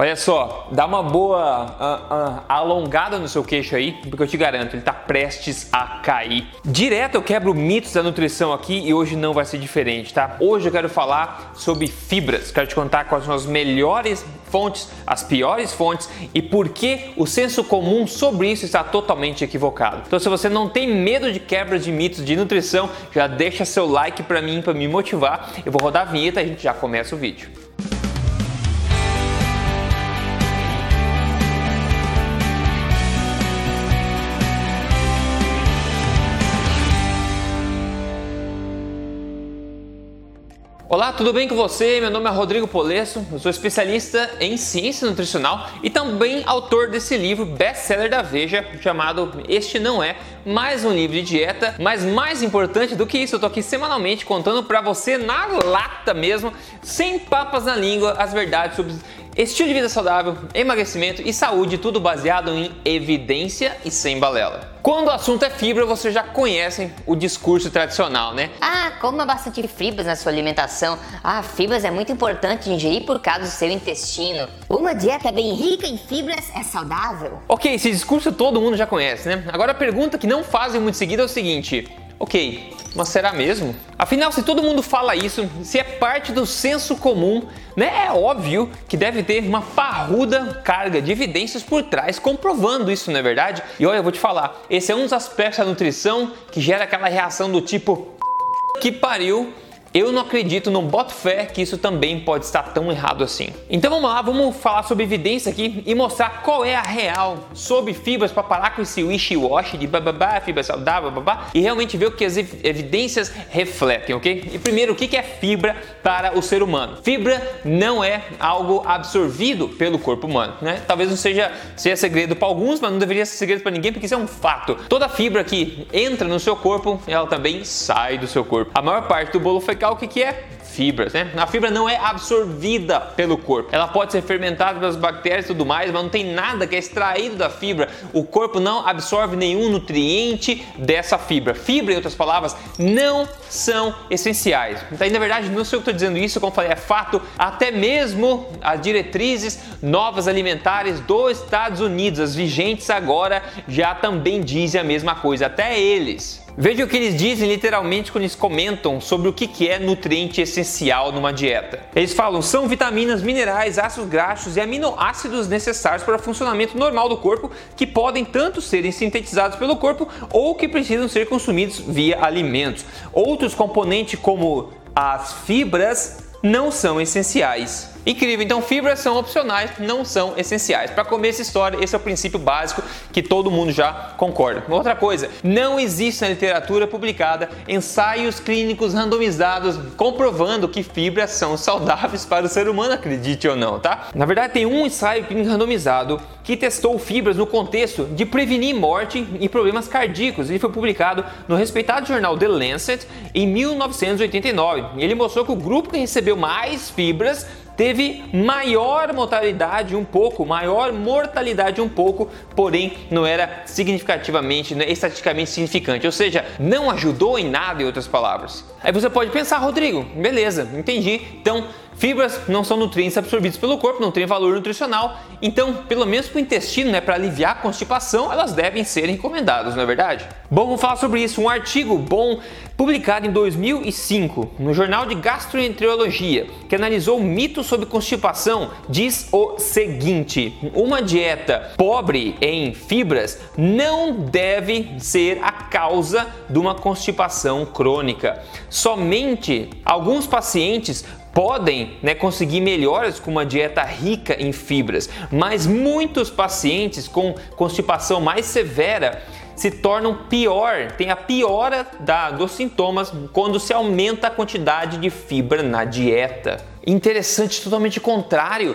Olha só, dá uma boa uh, uh, alongada no seu queixo aí, porque eu te garanto, ele está prestes a cair. Direto eu quebro mitos da nutrição aqui e hoje não vai ser diferente, tá? Hoje eu quero falar sobre fibras, quero te contar quais são as melhores fontes, as piores fontes e por que o senso comum sobre isso está totalmente equivocado. Então, se você não tem medo de quebras de mitos de nutrição, já deixa seu like para mim, para me motivar. Eu vou rodar a vinheta e a gente já começa o vídeo. Olá, tudo bem com você? Meu nome é Rodrigo Polesso, eu sou especialista em ciência nutricional e também autor desse livro best-seller da Veja chamado Este Não É, mais um livro de dieta, mas mais importante do que isso, eu tô aqui semanalmente contando para você na lata mesmo, sem papas na língua, as verdades sobre estilo de vida saudável, emagrecimento e saúde, tudo baseado em evidência e sem balela. Quando o assunto é fibra, vocês já conhecem o discurso tradicional, né? Ah, coma bastante fibras na sua alimentação. Ah, fibras é muito importante ingerir por causa do seu intestino. Uma dieta bem rica em fibras é saudável. Ok, esse discurso todo mundo já conhece, né? Agora a pergunta que não fazem muito seguida é o seguinte: ok, mas será mesmo? Afinal, se todo mundo fala isso, se é parte do senso comum, né, é óbvio que deve ter uma parruda carga de evidências por trás comprovando isso, não é verdade? E olha, eu vou te falar, esse é um dos aspectos da nutrição que gera aquela reação do tipo que pariu eu não acredito, não boto fé que isso também pode estar tão errado assim. Então vamos lá, vamos falar sobre evidência aqui e mostrar qual é a real sobre fibras para parar com esse wishy-washy de bababá, fibra saudável, babá, e realmente ver o que as evidências refletem, ok? E primeiro, o que é fibra para o ser humano? Fibra não é algo absorvido pelo corpo humano, né? Talvez não seja, seja segredo para alguns, mas não deveria ser segredo para ninguém porque isso é um fato. Toda fibra que entra no seu corpo, ela também sai do seu corpo. A maior parte do bolo foi o que, que é? Fibras, né? A fibra não é absorvida pelo corpo. Ela pode ser fermentada pelas bactérias e tudo mais, mas não tem nada que é extraído da fibra. O corpo não absorve nenhum nutriente dessa fibra. Fibra, em outras palavras, não são essenciais. Então, na verdade, não sei o que estou dizendo isso, como falei, é fato. Até mesmo as diretrizes novas alimentares dos Estados Unidos, as vigentes agora, já também dizem a mesma coisa. Até eles Veja o que eles dizem literalmente quando eles comentam sobre o que é nutriente essencial numa dieta. Eles falam são vitaminas, minerais, ácidos graxos e aminoácidos necessários para o funcionamento normal do corpo que podem tanto serem sintetizados pelo corpo ou que precisam ser consumidos via alimentos. Outros componentes como as fibras não são essenciais. Incrível, então fibras são opcionais, não são essenciais. Para comer essa história, esse é o princípio básico que todo mundo já concorda. Outra coisa, não existe na literatura publicada ensaios clínicos randomizados comprovando que fibras são saudáveis para o ser humano, acredite ou não, tá? Na verdade, tem um ensaio clínico randomizado que testou fibras no contexto de prevenir morte e problemas cardíacos. Ele foi publicado no respeitado jornal The Lancet em 1989. Ele mostrou que o grupo que recebeu mais fibras teve maior mortalidade um pouco, maior mortalidade um pouco, porém não era significativamente, não é estatisticamente significante, ou seja, não ajudou em nada em outras palavras. Aí você pode pensar, Rodrigo, beleza, entendi. Então, Fibras não são nutrientes absorvidos pelo corpo, não têm valor nutricional, então, pelo menos para o intestino, né, para aliviar a constipação, elas devem ser recomendadas, não é verdade? Bom, vamos falar sobre isso. Um artigo bom publicado em 2005 no Jornal de Gastroenterologia, que analisou mitos sobre constipação, diz o seguinte: uma dieta pobre em fibras não deve ser a causa de uma constipação crônica. Somente alguns pacientes podem né, conseguir melhoras com uma dieta rica em fibras, mas muitos pacientes com constipação mais severa se tornam pior, tem a piora da, dos sintomas quando se aumenta a quantidade de fibra na dieta. Interessante, totalmente contrário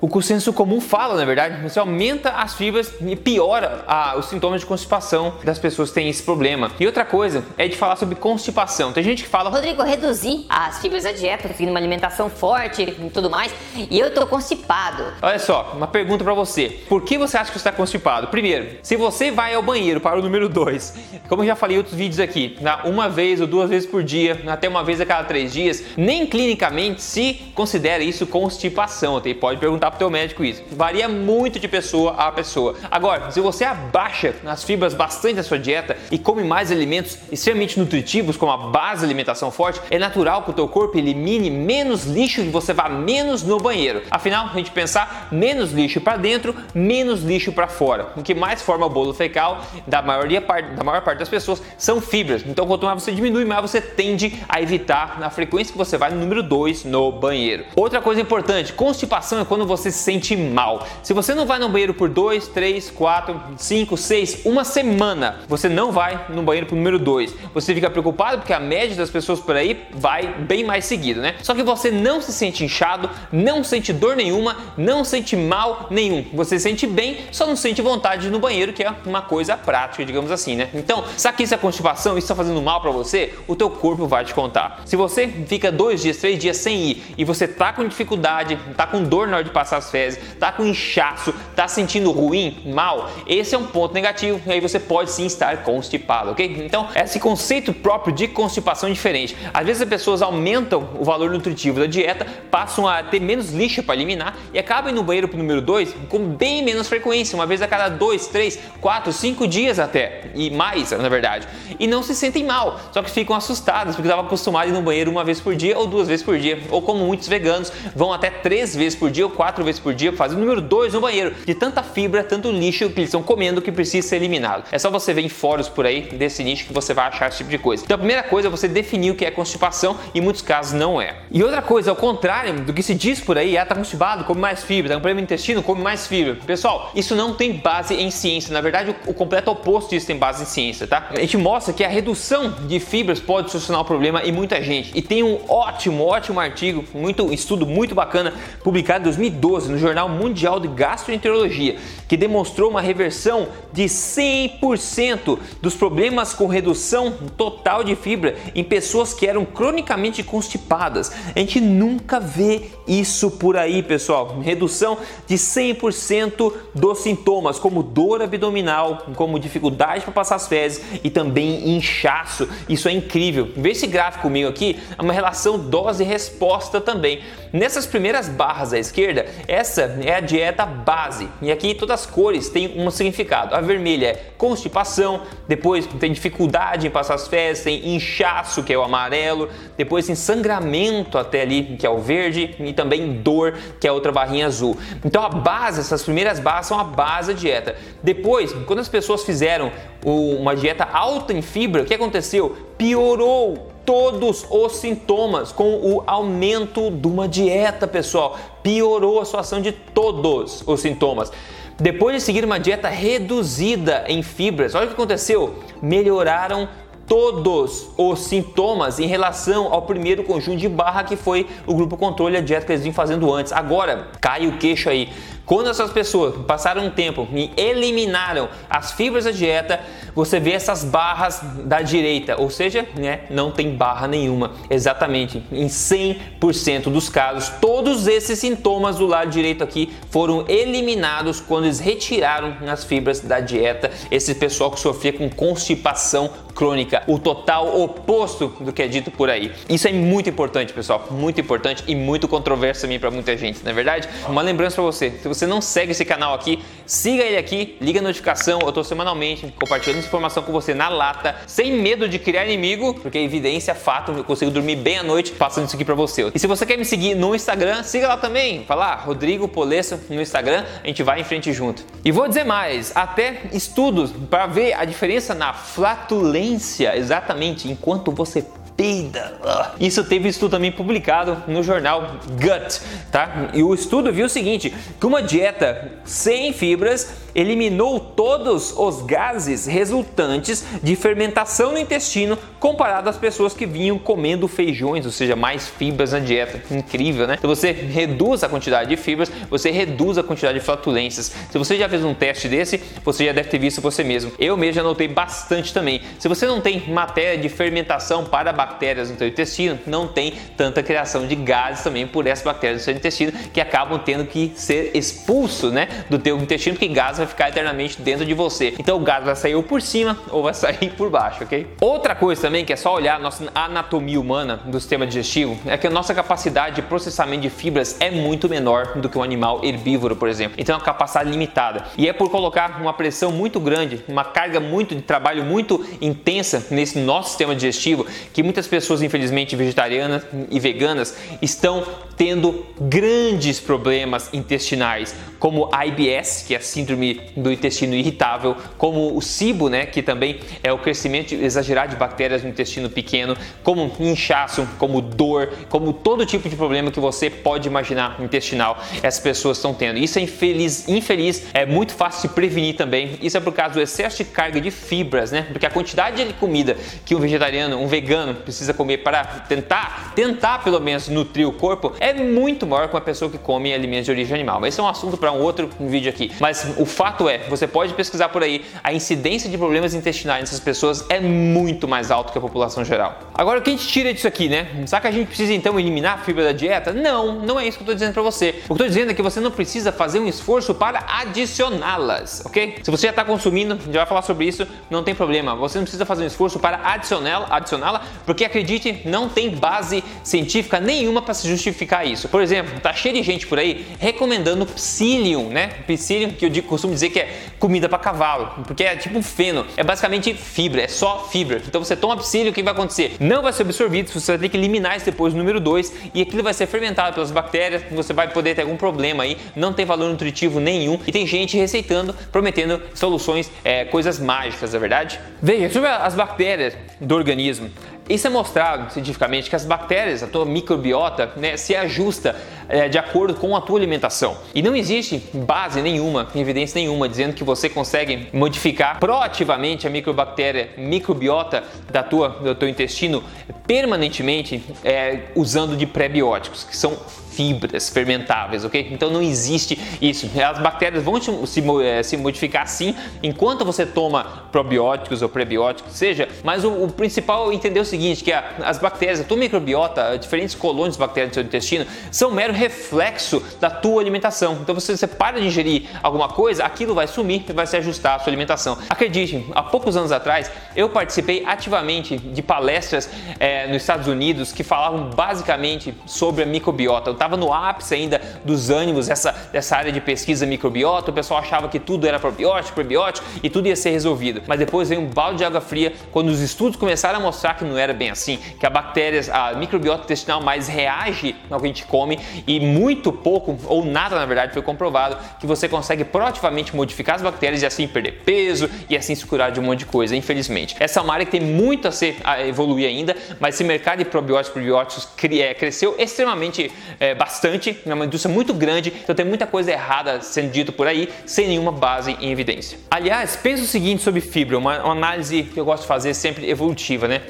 o que o senso comum fala, na verdade. Você aumenta as fibras e piora ah, os sintomas de constipação das pessoas que têm esse problema. E outra coisa é de falar sobre constipação. Tem gente que fala, Rodrigo, eu reduzi as fibras da dieta, tô seguindo uma alimentação forte e tudo mais, e eu tô constipado. Olha só, uma pergunta para você. Por que você acha que está constipado? Primeiro, se você vai ao banheiro para o número 2, como eu já falei em outros vídeos aqui, uma vez ou duas vezes por dia, até uma vez a cada três dias, nem clinicamente se considera isso constipação. Você pode perguntar perguntar pro teu médico isso. Varia muito de pessoa a pessoa. Agora, se você abaixa as fibras bastante da sua dieta e come mais alimentos extremamente nutritivos, como a base de alimentação forte, é natural que o teu corpo elimine menos lixo e você vá menos no banheiro. Afinal, a gente pensar menos lixo para dentro, menos lixo para fora. O que mais forma o bolo fecal da maioria da maior parte das pessoas são fibras. Então, quanto mais você diminui, mais você tende a evitar na frequência que você vai no número 2 no banheiro. Outra coisa importante, constipação é quando você se sente mal. Se você não vai no banheiro por 2, 3, 4, 5, 6, uma semana, você não vai no banheiro pro número 2. Você fica preocupado porque a média das pessoas por aí vai bem mais seguido, né? Só que você não se sente inchado, não sente dor nenhuma, não sente mal nenhum. Você se sente bem, só não sente vontade de ir no banheiro, que é uma coisa prática, digamos assim, né? Então, sabe isso é constipação, isso está fazendo mal para você, o teu corpo vai te contar. Se você fica dois dias, três dias sem ir e você tá com dificuldade, tá com dor na hora de passar as fezes, tá com inchaço, tá sentindo ruim, mal, esse é um ponto negativo e aí você pode sim estar constipado, ok? Então, esse conceito próprio de constipação é diferente. Às vezes as pessoas aumentam o valor nutritivo da dieta, passam a ter menos lixo para eliminar e acabam no banheiro pro número 2 com bem menos frequência, uma vez a cada 2, 3, 4, 5 dias até, e mais, na verdade. E não se sentem mal, só que ficam assustados porque estavam acostumados a ir no banheiro uma vez por dia ou duas vezes por dia, ou como muitos veganos vão até três vezes por dia ou quatro vezes por dia, fazem o número 2 no banheiro, de tanta fibra, tanto lixo que eles estão comendo que precisa ser eliminado. É só você ver em fóruns por aí desse nicho que você vai achar esse tipo de coisa. Então a primeira coisa é você definir o que é constipação e em muitos casos não é. E outra coisa, ao contrário do que se diz por aí, ah, tá constipado, come mais fibra, tá com problema no intestino, come mais fibra. Pessoal, isso não tem base em ciência. Na verdade, o completo oposto disso tem base em ciência, tá? A gente mostra que a redução de fibras pode solucionar o problema em muita gente. E tem um ótimo, ótimo artigo, muito estudo muito bacana, publicado em 2012 no Jornal Mundial de Gastroenterologia, que demonstrou uma reversão de 100% dos problemas com redução total de fibra em pessoas que eram cronicamente constipadas. A gente nunca vê isso por aí, pessoal. Redução de 100% dos sintomas, como dor abdominal, como dificuldade para passar as fezes e também inchaço. Isso é incrível. Vê esse gráfico comigo aqui, é uma relação dose-resposta também. Nessas primeiras barras à esquerda, essa é a dieta base. E aqui todas as cores têm um significado. A vermelha é constipação, depois tem dificuldade em passar as fezes, tem inchaço, que é o amarelo, depois tem sangramento até ali, que é o verde, e também dor, que é a outra barrinha azul. Então a base, essas primeiras bases são a base da dieta. Depois, quando as pessoas fizeram uma dieta alta em fibra, o que aconteceu? Piorou todos os sintomas com o aumento de uma dieta, pessoal. Piorou a situação de todos os sintomas. Depois de seguir uma dieta reduzida em fibras, olha o que aconteceu: melhoraram todos os sintomas em relação ao primeiro conjunto de barra que foi o grupo controle, a dieta que eles vinham fazendo antes. Agora, cai o queixo aí. Quando essas pessoas passaram um tempo e eliminaram as fibras da dieta, você vê essas barras da direita, ou seja, né, não tem barra nenhuma. Exatamente, em 100% dos casos, todos esses sintomas do lado direito aqui foram eliminados quando eles retiraram as fibras da dieta. Esse pessoal que sofria com constipação crônica, o total oposto do que é dito por aí. Isso é muito importante, pessoal, muito importante e muito controverso também para muita gente, não é verdade? Uma lembrança para você, se você não segue esse canal aqui, siga ele aqui, liga a notificação, eu estou semanalmente compartilhando informação com você na lata, sem medo de criar inimigo, porque é evidência, fato, eu consigo dormir bem à noite passando isso aqui para você. E se você quer me seguir no Instagram, siga lá também, fala Rodrigo Polesso no Instagram, a gente vai em frente junto. E vou dizer mais, até estudos para ver a diferença na flatulência exatamente enquanto você peida. Isso teve estudo também publicado no jornal Gut, tá? E o estudo viu o seguinte, que uma dieta sem fibras eliminou todos os gases resultantes de fermentação no intestino comparado às pessoas que vinham comendo feijões, ou seja, mais fibras na dieta. Incrível, né? Se você reduz a quantidade de fibras, você reduz a quantidade de flatulências. Se você já fez um teste desse, você já deve ter visto você mesmo. Eu mesmo já notei bastante também. Se você não tem matéria de fermentação para bactérias no seu intestino, não tem tanta criação de gases também por essas bactérias no seu intestino que acabam tendo que ser expulsos, né, do teu intestino, porque gases vai ficar eternamente dentro de você. Então o gás vai sair ou por cima ou vai sair por baixo, ok? Outra coisa também que é só olhar a nossa anatomia humana do sistema digestivo é que a nossa capacidade de processamento de fibras é muito menor do que um animal herbívoro, por exemplo. Então é uma capacidade limitada. E é por colocar uma pressão muito grande, uma carga muito de trabalho muito intensa nesse nosso sistema digestivo que muitas pessoas, infelizmente vegetarianas e veganas, estão tendo grandes problemas intestinais, como a IBS, que é a síndrome do intestino irritável, como o SIBO, né, que também é o crescimento exagerado de bactérias no intestino pequeno, como inchaço, como dor, como todo tipo de problema que você pode imaginar intestinal, essas pessoas estão tendo. Isso é infeliz, infeliz, é muito fácil de prevenir também. Isso é por causa do excesso de carga de fibras, né? Porque a quantidade de comida que um vegetariano, um vegano precisa comer para tentar, tentar pelo menos nutrir o corpo é é muito maior que uma pessoa que come alimentos de origem animal. Mas esse é um assunto para um outro vídeo aqui. Mas o fato é, você pode pesquisar por aí, a incidência de problemas intestinais nessas pessoas é muito mais alta que a população geral. Agora, o que a gente tira disso aqui, né? Será que a gente precisa então eliminar a fibra da dieta? Não, não é isso que eu estou dizendo para você. O que eu estou dizendo é que você não precisa fazer um esforço para adicioná-las, ok? Se você já está consumindo, já vai falar sobre isso, não tem problema. Você não precisa fazer um esforço para adicioná-la, porque acredite, não tem base científica nenhuma para se justificar isso. Por exemplo, tá cheio de gente por aí recomendando psyllium, né? Psyllium que eu costumo dizer que é comida para cavalo, porque é tipo feno, é basicamente fibra, é só fibra. Então você toma psyllium, o que vai acontecer? Não vai ser absorvido, você vai ter que eliminar isso depois número 2 e aquilo vai ser fermentado pelas bactérias, você vai poder ter algum problema aí, não tem valor nutritivo nenhum e tem gente receitando, prometendo soluções, é, coisas mágicas, é verdade? Veja, sobre as bactérias do organismo, isso é mostrado cientificamente que as bactérias, a tua microbiota, né, se ajusta é, de acordo com a tua alimentação. E não existe base nenhuma, evidência nenhuma, dizendo que você consegue modificar proativamente a microbactéria, microbiota da tua, do teu intestino permanentemente é, usando de prebióticos, que são fibras fermentáveis, ok? Então não existe isso. As bactérias vão se, eh, se modificar sim enquanto você toma probióticos ou prebióticos, seja, mas o, o principal é entender o seguinte, que a, as bactérias, a tua microbiota, diferentes colônias de bactérias do seu intestino, são um mero reflexo da tua alimentação. Então você, você para de ingerir alguma coisa, aquilo vai sumir e vai se ajustar à sua alimentação. Acredite, há poucos anos atrás eu participei ativamente de palestras é, nos Estados Unidos que falavam basicamente sobre a microbiota. Eu estava no ápice ainda dos ânimos dessa, dessa área de pesquisa microbiota, o pessoal achava que tudo era probiótico, probiótico e tudo ia ser resolvido. Mas depois veio um balde de água fria quando os estudos começaram a mostrar que não era bem assim, que a bactérias, a microbiota intestinal mais reage ao que a gente come e muito pouco ou nada na verdade foi comprovado que você consegue proativamente modificar as bactérias e assim perder peso e assim se curar de um monte de coisa, infelizmente. Essa é uma área que tem muito a, ser, a evoluir ainda, mas esse mercado de probióticos probióticos é, cresceu extremamente é, bastante, é uma indústria muito grande, então tem muita coisa errada sendo dito por aí, sem nenhuma base em evidência. Aliás, pensa o seguinte sobre fibra, uma, uma análise que eu gosto de fazer sempre evolutiva, né?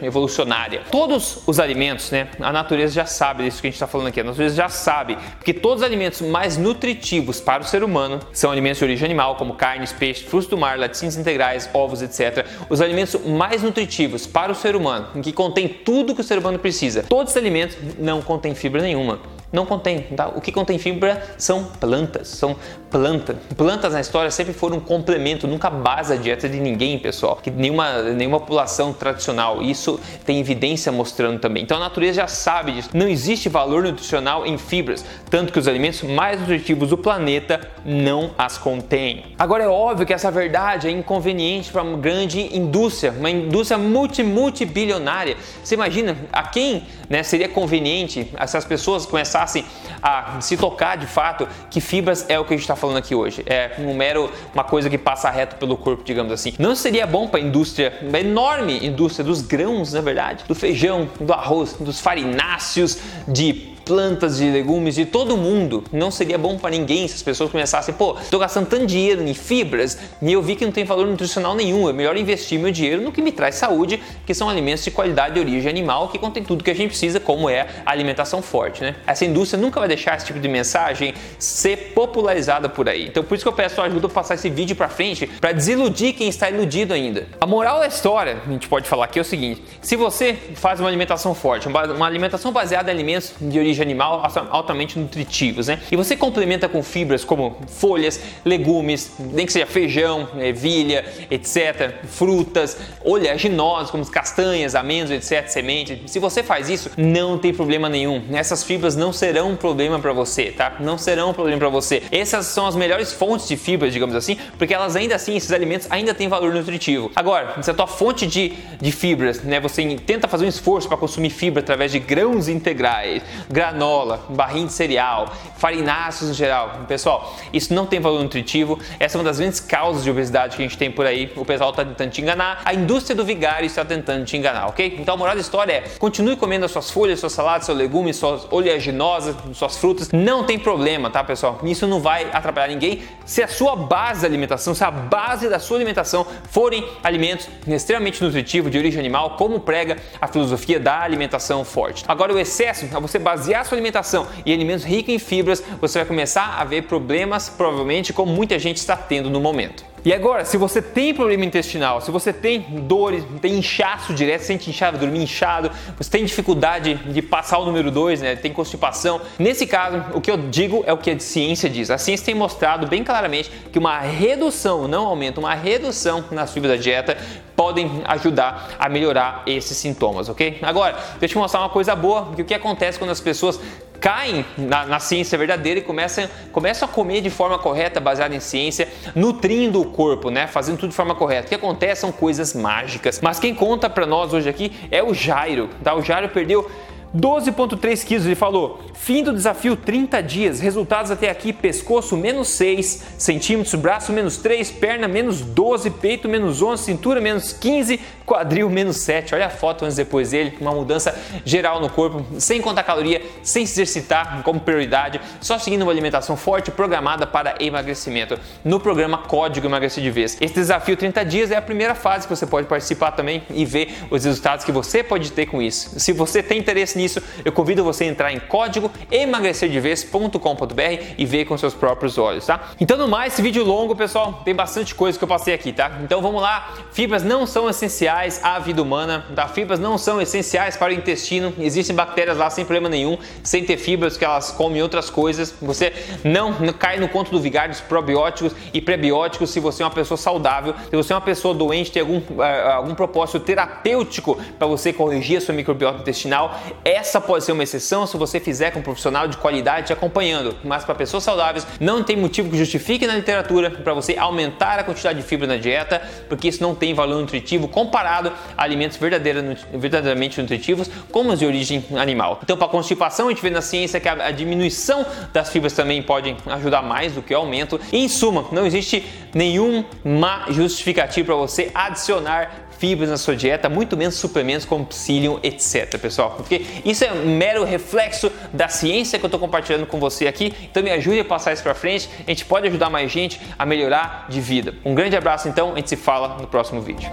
Todos os alimentos, né? A natureza já sabe disso que a gente está falando aqui, a natureza já sabe, porque todos os alimentos mais nutritivos para o ser humano são alimentos de origem animal, como carnes, peixes, frutos do mar, laticínios integrais, ovos, etc. Os alimentos mais nutritivos para o ser humano, em que contém tudo que o ser humano precisa. Todos os alimentos não contêm fibra nenhuma não contém. Tá? O que contém fibra são plantas, são plantas. Plantas na história sempre foram um complemento, nunca base a dieta de ninguém, pessoal. Que nenhuma, nenhuma população tradicional. Isso tem evidência mostrando também. Então a natureza já sabe disso. Não existe valor nutricional em fibras, tanto que os alimentos mais nutritivos do planeta não as contêm. Agora é óbvio que essa verdade é inconveniente para uma grande indústria, uma indústria multi multibilionária. Você imagina a quem né, seria conveniente essas pessoas começarem começassem a se tocar de fato que fibras é o que a gente está falando aqui hoje. É um mero uma coisa que passa reto pelo corpo, digamos assim. Não seria bom para a indústria, uma enorme indústria dos grãos, na verdade, do feijão, do arroz, dos farináceos, de plantas, de legumes, de todo mundo. Não seria bom para ninguém se as pessoas começassem, pô, estou gastando tanto dinheiro em fibras e eu vi que não tem valor nutricional nenhum. É melhor investir meu dinheiro no que me traz saúde, que são alimentos de qualidade de origem animal, que contém tudo que a gente precisa, como é a alimentação forte, né? Essa indústria nunca vai deixar esse tipo de mensagem ser popularizada por aí. Então por isso que eu peço ajuda para passar esse vídeo para frente, para desiludir quem está iludido ainda. A moral da história, a gente pode falar aqui é o seguinte: se você faz uma alimentação forte, uma alimentação baseada em alimentos de origem animal altamente nutritivos, né? E você complementa com fibras como folhas, legumes, nem que seja feijão, ervilha, etc., frutas, oleaginosas como castanhas, amêndoas, etc., sementes. Se você faz isso, não tem problema nenhum. Essas fibras não serão um problema para você, tá? Não serão um problema para você. Essas são as melhores fontes de fibras, digamos assim, porque elas ainda assim, esses alimentos ainda têm valor nutritivo. Agora, se a tua fonte de, de fibras, né, você tenta fazer um esforço para consumir fibra através de grãos integrais, granola, barrinha de cereal, farináceos em geral, pessoal, isso não tem valor nutritivo. Essa é uma das grandes causas de obesidade que a gente tem por aí. O pessoal está tentando te enganar, a indústria do vigário está tentando te enganar, ok? Então a moral da história é: continue comendo as suas folhas, suas saladas, seus legumes, suas oleaginosas, suas frutas. Não tem problema, tá, pessoal? Isso não vai atrapalhar ninguém se a sua base da alimentação, se a base da sua alimentação forem alimentos extremamente nutritivos de origem animal, como prega a filosofia da alimentação forte. Agora, o excesso, você basear sua alimentação em alimentos ricos em fibras, você vai começar a ver problemas, provavelmente, como muita gente está tendo no momento. E agora, se você tem problema intestinal, se você tem dores, tem inchaço direto, sente inchado, dormir inchado, você tem dificuldade de passar o número 2, né, tem constipação, nesse caso, o que eu digo é o que a ciência diz. A ciência tem mostrado bem claramente que uma redução, não aumento, uma redução nas fibras da dieta podem ajudar a melhorar esses sintomas, ok? Agora, deixa eu te mostrar uma coisa boa, que o que acontece quando as pessoas caem na, na, ciência verdadeira e começam, começam a comer de forma correta, baseada em ciência, nutrindo o corpo, né? Fazendo tudo de forma correta. O que acontece são coisas mágicas. Mas quem conta para nós hoje aqui é o Jairo, tá? O Jairo perdeu 12,3 quilos, ele falou. Fim do desafio 30 dias. Resultados até aqui: pescoço menos 6 centímetros, braço menos 3, perna menos 12, peito menos 11, cintura menos 15, quadril menos 7. Olha a foto antes e depois dele. Uma mudança geral no corpo, sem contar caloria, sem se exercitar como prioridade, só seguindo uma alimentação forte programada para emagrecimento. No programa Código Emagrecer de Vez. Esse desafio 30 dias é a primeira fase que você pode participar também e ver os resultados que você pode ter com isso. Se você tem interesse nisso, eu convido você a entrar em código emagrecerdevez.com.br e ver com seus próprios olhos, tá? Então, no mais, esse vídeo longo, pessoal, tem bastante coisa que eu passei aqui, tá? Então, vamos lá. Fibras não são essenciais à vida humana, tá? Fibras não são essenciais para o intestino. Existem bactérias lá sem problema nenhum, sem ter fibras que elas comem outras coisas. Você não cai no conto do vigário dos probióticos e prebióticos se você é uma pessoa saudável. Se você é uma pessoa doente, tem algum, uh, algum propósito terapêutico para você corrigir a sua microbiota intestinal, essa pode ser uma exceção se você fizer com um profissional de qualidade te acompanhando, mas para pessoas saudáveis não tem motivo que justifique na literatura para você aumentar a quantidade de fibra na dieta, porque isso não tem valor nutritivo comparado a alimentos verdadeiramente nutritivos, como os de origem animal. Então, para constipação, a gente vê na ciência que a diminuição das fibras também pode ajudar mais do que o aumento. E, em suma, não existe nenhuma justificativa para você adicionar fibras na sua dieta, muito menos suplementos como psyllium, etc, pessoal. Porque isso é um mero reflexo da ciência que eu estou compartilhando com você aqui. Então me ajude a passar isso para frente. A gente pode ajudar mais gente a melhorar de vida. Um grande abraço então, a gente se fala no próximo vídeo.